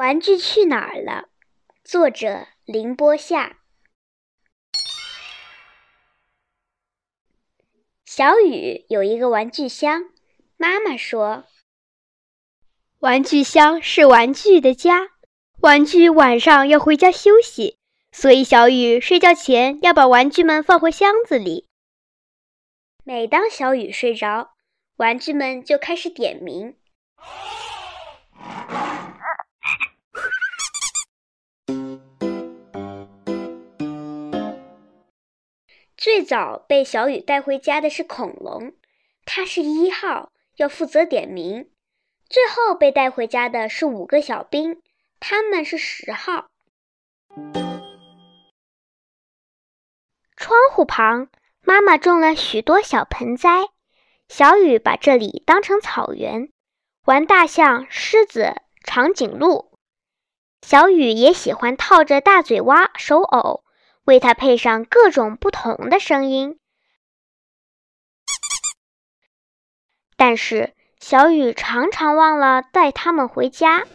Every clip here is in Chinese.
玩具去哪儿了？作者林波夏。小雨有一个玩具箱，妈妈说：“玩具箱是玩具的家，玩具晚上要回家休息，所以小雨睡觉前要把玩具们放回箱子里。每当小雨睡着，玩具们就开始点名。”最早被小雨带回家的是恐龙，它是一号，要负责点名。最后被带回家的是五个小兵，他们是十号。窗户旁，妈妈种了许多小盆栽，小雨把这里当成草原，玩大象、狮子、长颈鹿。小雨也喜欢套着大嘴蛙手偶。为它配上各种不同的声音，但是小雨常常忘了带它们回家。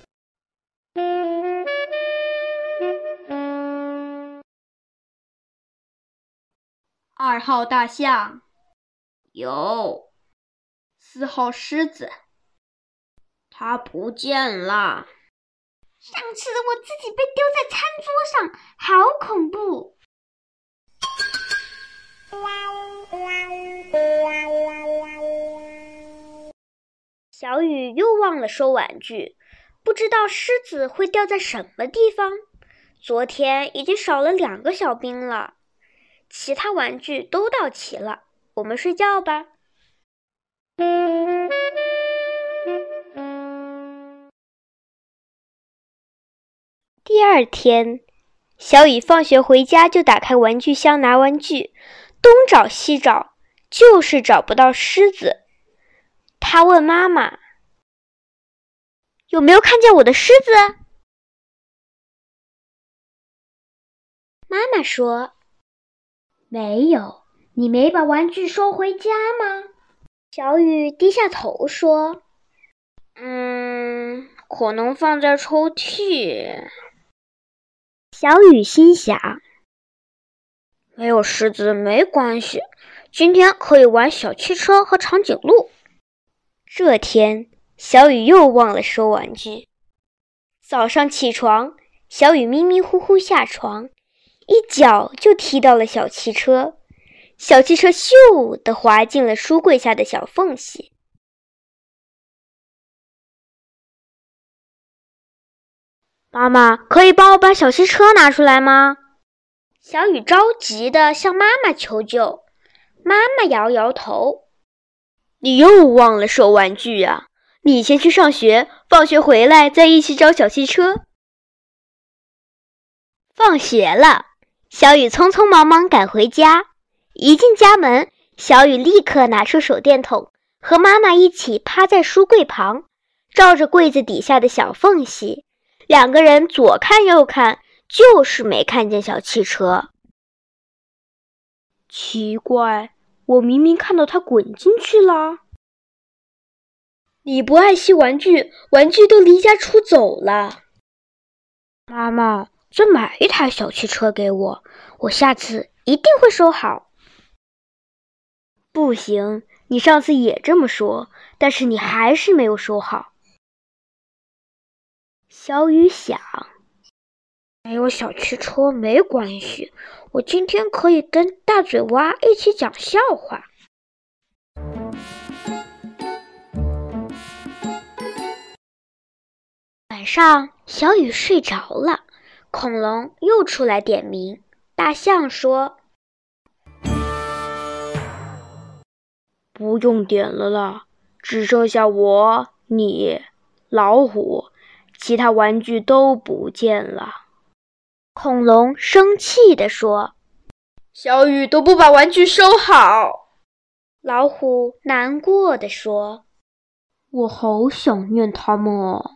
二号大象有，四号狮子，它不见了。上次我自己被丢在餐桌上，好恐怖。小雨又忘了收玩具，不知道狮子会掉在什么地方。昨天已经少了两个小兵了，其他玩具都到齐了。我们睡觉吧。第二天，小雨放学回家就打开玩具箱拿玩具。东找西找，就是找不到狮子。他问妈妈：“有没有看见我的狮子？”妈妈说：“没有。你没把玩具收回家吗？”小雨低下头说：“嗯，可能放在抽屉。”小雨心想。没有狮子没关系，今天可以玩小汽车和长颈鹿。这天，小雨又忘了收玩具。早上起床，小雨迷迷糊糊下床，一脚就踢到了小汽车，小汽车咻的滑进了书柜下的小缝隙。妈妈，可以帮我把小汽车拿出来吗？小雨着急地向妈妈求救，妈妈摇摇头：“你又忘了收玩具呀！你先去上学，放学回来再一起找小汽车。”放学了，小雨匆匆忙忙赶回家。一进家门，小雨立刻拿出手电筒，和妈妈一起趴在书柜旁，照着柜子底下的小缝隙，两个人左看右看。就是没看见小汽车，奇怪，我明明看到它滚进去了。你不爱惜玩具，玩具都离家出走了。妈妈，再买一台小汽车给我，我下次一定会收好。不行，你上次也这么说，但是你还是没有收好。小雨想。没有小汽车没关系，我今天可以跟大嘴蛙一起讲笑话。晚上，小雨睡着了，恐龙又出来点名。大象说：“不用点了啦，只剩下我、你、老虎，其他玩具都不见了。”恐龙生气地说：“小雨都不把玩具收好。”老虎难过的说：“我好想念他们哦。”